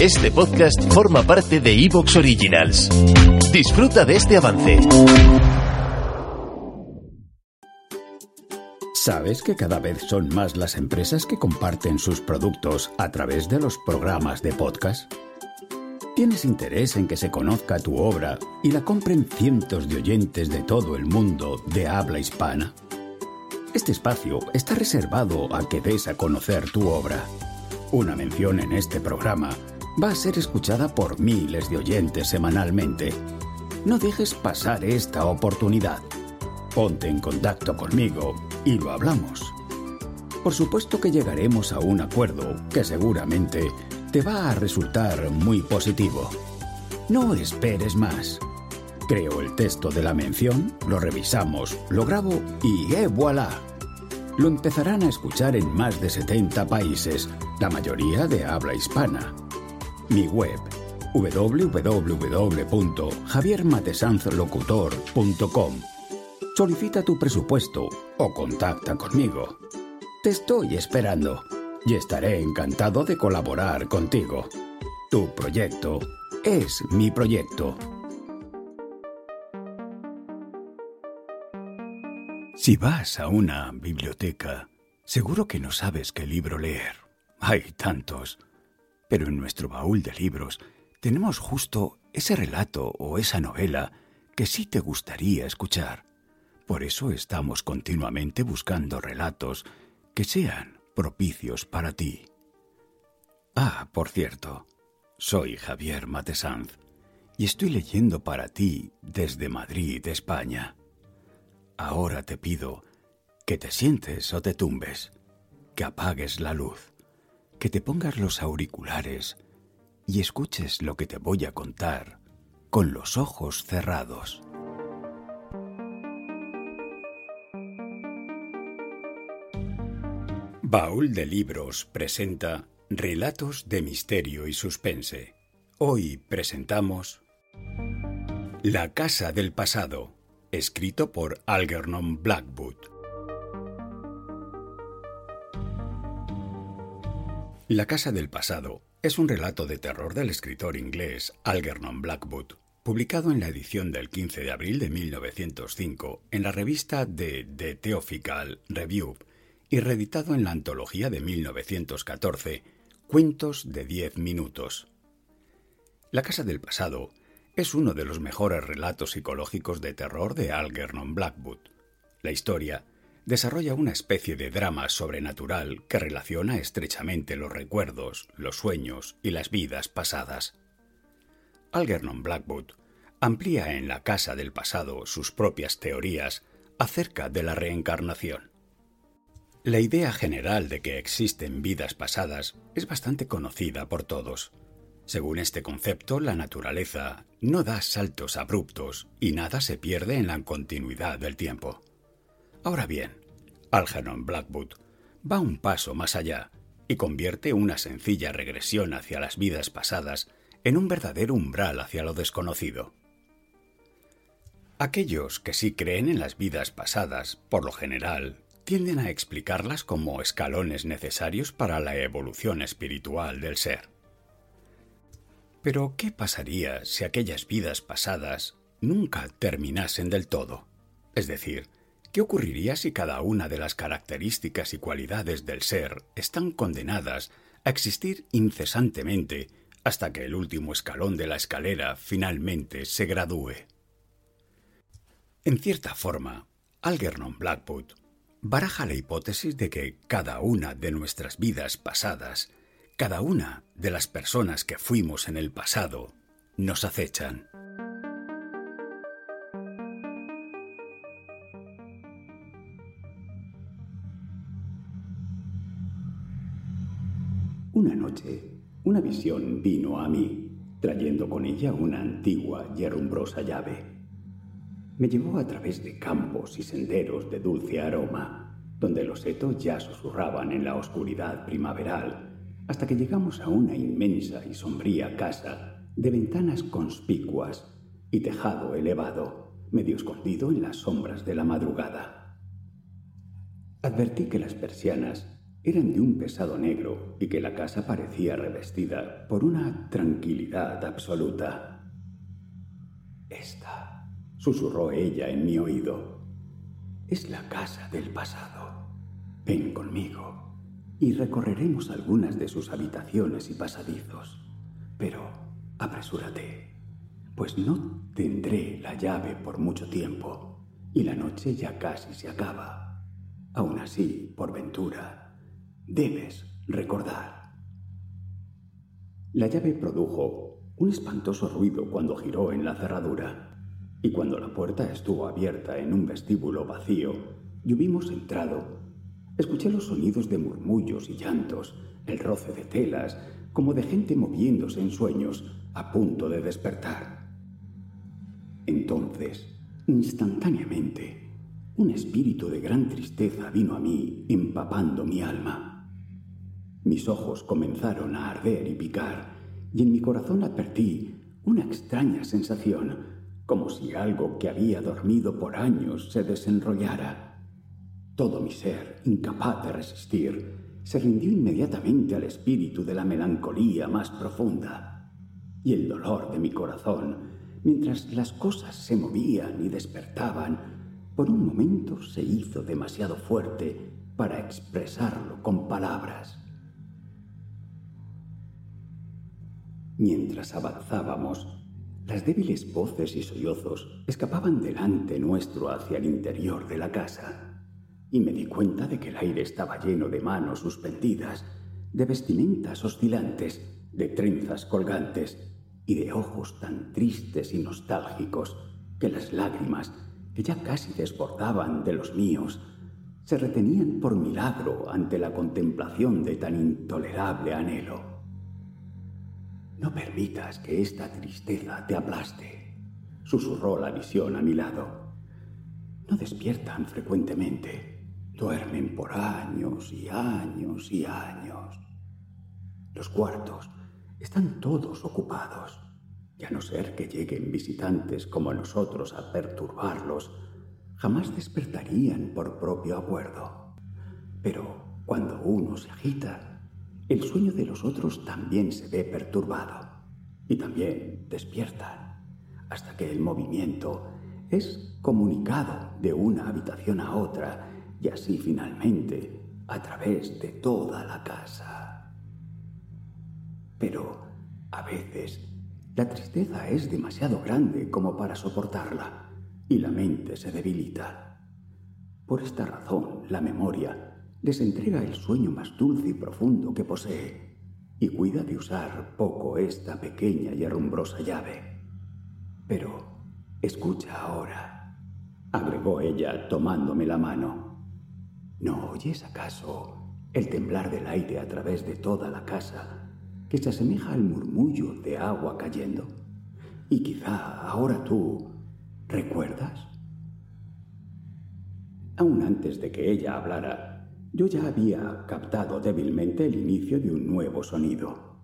Este podcast forma parte de Evox Originals. Disfruta de este avance. ¿Sabes que cada vez son más las empresas que comparten sus productos a través de los programas de podcast? ¿Tienes interés en que se conozca tu obra y la compren cientos de oyentes de todo el mundo de habla hispana? Este espacio está reservado a que des a conocer tu obra. Una mención en este programa va a ser escuchada por miles de oyentes semanalmente. No dejes pasar esta oportunidad. Ponte en contacto conmigo y lo hablamos. Por supuesto que llegaremos a un acuerdo que seguramente te va a resultar muy positivo. No esperes más. Creo el texto de la mención, lo revisamos, lo grabo y ¡eh voilà! Lo empezarán a escuchar en más de 70 países, la mayoría de habla hispana. Mi web www.javiermatesanzlocutor.com Solicita tu presupuesto o contacta conmigo. Te estoy esperando y estaré encantado de colaborar contigo. Tu proyecto es mi proyecto. Si vas a una biblioteca, seguro que no sabes qué libro leer. Hay tantos. Pero en nuestro baúl de libros tenemos justo ese relato o esa novela que sí te gustaría escuchar. Por eso estamos continuamente buscando relatos que sean propicios para ti. Ah, por cierto, soy Javier Matesanz y estoy leyendo para ti desde Madrid, España. Ahora te pido que te sientes o te tumbes, que apagues la luz, que te pongas los auriculares y escuches lo que te voy a contar con los ojos cerrados. Baúl de Libros presenta Relatos de Misterio y Suspense. Hoy presentamos La Casa del Pasado, escrito por Algernon Blackwood. La Casa del Pasado es un relato de terror del escritor inglés Algernon Blackwood, publicado en la edición del 15 de abril de 1905 en la revista de The Theophilal Review y reeditado en la antología de 1914, Cuentos de Diez Minutos. La Casa del Pasado es uno de los mejores relatos psicológicos de terror de Algernon Blackwood. La historia desarrolla una especie de drama sobrenatural que relaciona estrechamente los recuerdos, los sueños y las vidas pasadas. Algernon Blackwood amplía en La Casa del Pasado sus propias teorías acerca de la reencarnación. La idea general de que existen vidas pasadas es bastante conocida por todos. Según este concepto, la naturaleza no da saltos abruptos y nada se pierde en la continuidad del tiempo. Ahora bien, Algernon Blackwood va un paso más allá y convierte una sencilla regresión hacia las vidas pasadas en un verdadero umbral hacia lo desconocido. Aquellos que sí creen en las vidas pasadas, por lo general, tienden a explicarlas como escalones necesarios para la evolución espiritual del ser. Pero, ¿qué pasaría si aquellas vidas pasadas nunca terminasen del todo? Es decir, ¿qué ocurriría si cada una de las características y cualidades del ser están condenadas a existir incesantemente hasta que el último escalón de la escalera finalmente se gradúe? En cierta forma, Algernon Blackwood baraja la hipótesis de que cada una de nuestras vidas pasadas, cada una de las personas que fuimos en el pasado, nos acechan. Una noche, una visión vino a mí, trayendo con ella una antigua y herrumbrosa llave. Me llevó a través de campos y senderos de dulce aroma, donde los setos ya susurraban en la oscuridad primaveral, hasta que llegamos a una inmensa y sombría casa de ventanas conspicuas y tejado elevado, medio escondido en las sombras de la madrugada. Advertí que las persianas eran de un pesado negro y que la casa parecía revestida por una tranquilidad absoluta. Esta, susurró ella en mi oído, es la casa del pasado. Ven conmigo y recorreremos algunas de sus habitaciones y pasadizos. Pero apresúrate, pues no tendré la llave por mucho tiempo y la noche ya casi se acaba. Aún así, por ventura, Debes recordar. La llave produjo un espantoso ruido cuando giró en la cerradura, y cuando la puerta estuvo abierta en un vestíbulo vacío y hubimos entrado, escuché los sonidos de murmullos y llantos, el roce de telas, como de gente moviéndose en sueños a punto de despertar. Entonces, instantáneamente, un espíritu de gran tristeza vino a mí empapando mi alma. Mis ojos comenzaron a arder y picar, y en mi corazón advertí una extraña sensación, como si algo que había dormido por años se desenrollara. Todo mi ser, incapaz de resistir, se rindió inmediatamente al espíritu de la melancolía más profunda. Y el dolor de mi corazón, mientras las cosas se movían y despertaban, por un momento se hizo demasiado fuerte para expresarlo con palabras. Mientras avanzábamos, las débiles voces y sollozos escapaban delante nuestro hacia el interior de la casa, y me di cuenta de que el aire estaba lleno de manos suspendidas, de vestimentas oscilantes, de trenzas colgantes y de ojos tan tristes y nostálgicos que las lágrimas, que ya casi desbordaban de los míos, se retenían por milagro ante la contemplación de tan intolerable anhelo. No permitas que esta tristeza te aplaste, susurró la visión a mi lado. No despiertan frecuentemente, duermen por años y años y años. Los cuartos están todos ocupados, y a no ser que lleguen visitantes como nosotros a perturbarlos, jamás despertarían por propio acuerdo. Pero cuando uno se agita, el sueño de los otros también se ve perturbado y también despiertan hasta que el movimiento es comunicado de una habitación a otra y así finalmente a través de toda la casa. Pero a veces la tristeza es demasiado grande como para soportarla y la mente se debilita. Por esta razón la memoria les entrega el sueño más dulce y profundo que posee y cuida de usar poco esta pequeña y herrumbrosa llave. Pero escucha ahora, agregó ella tomándome la mano. ¿No oyes acaso el temblar del aire a través de toda la casa que se asemeja al murmullo de agua cayendo? Y quizá ahora tú recuerdas. Aún antes de que ella hablara, yo ya había captado débilmente el inicio de un nuevo sonido.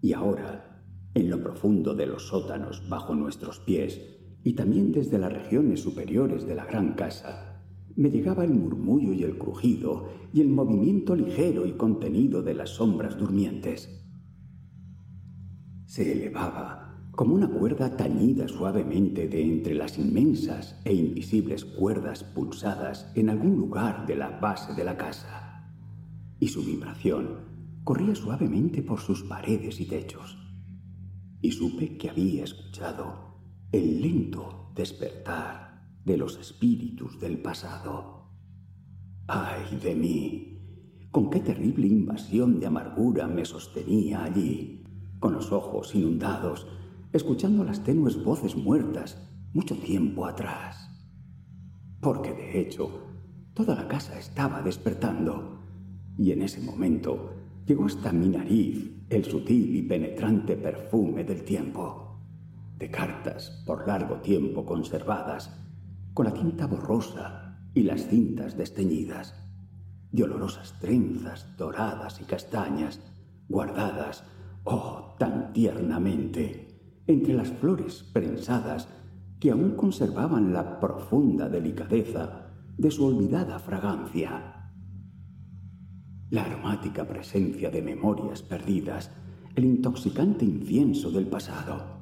Y ahora, en lo profundo de los sótanos bajo nuestros pies, y también desde las regiones superiores de la gran casa, me llegaba el murmullo y el crujido y el movimiento ligero y contenido de las sombras durmientes. Se elevaba como una cuerda tañida suavemente de entre las inmensas e invisibles cuerdas pulsadas en algún lugar de la base de la casa, y su vibración corría suavemente por sus paredes y techos, y supe que había escuchado el lento despertar de los espíritus del pasado. ¡Ay de mí! Con qué terrible invasión de amargura me sostenía allí, con los ojos inundados escuchando las tenues voces muertas mucho tiempo atrás. Porque de hecho, toda la casa estaba despertando, y en ese momento llegó hasta mi nariz el sutil y penetrante perfume del tiempo, de cartas por largo tiempo conservadas, con la tinta borrosa y las cintas desteñidas, de olorosas trenzas doradas y castañas, guardadas, oh, tan tiernamente, entre las flores prensadas que aún conservaban la profunda delicadeza de su olvidada fragancia la aromática presencia de memorias perdidas, el intoxicante incienso del pasado.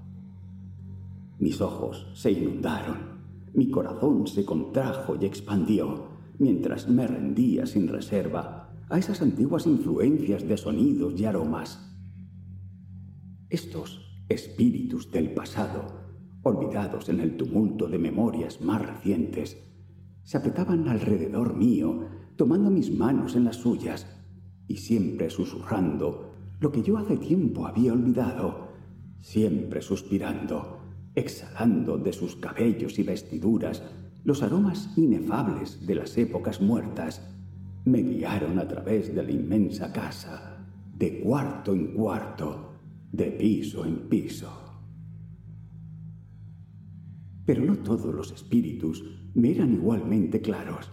Mis ojos se inundaron, mi corazón se contrajo y expandió, mientras me rendía sin reserva a esas antiguas influencias de sonidos y aromas. Estos espíritus del pasado, olvidados en el tumulto de memorias más recientes, se apretaban alrededor mío, tomando mis manos en las suyas, y siempre susurrando lo que yo hace tiempo había olvidado, siempre suspirando, exhalando de sus cabellos y vestiduras los aromas inefables de las épocas muertas, me guiaron a través de la inmensa casa, de cuarto en cuarto, de piso en piso. Pero no todos los espíritus me eran igualmente claros.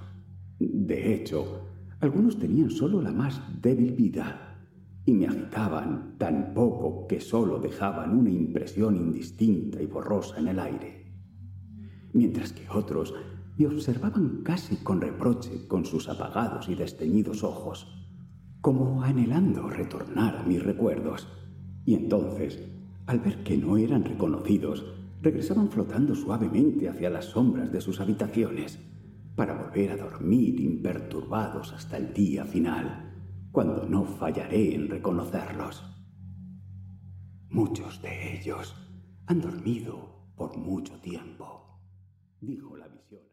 De hecho, algunos tenían solo la más débil vida y me agitaban tan poco que solo dejaban una impresión indistinta y borrosa en el aire, mientras que otros me observaban casi con reproche con sus apagados y desteñidos ojos, como anhelando retornar a mis recuerdos, y entonces, al ver que no eran reconocidos, regresaban flotando suavemente hacia las sombras de sus habitaciones para volver a dormir imperturbados hasta el día final, cuando no fallaré en reconocerlos. Muchos de ellos han dormido por mucho tiempo, dijo la visión.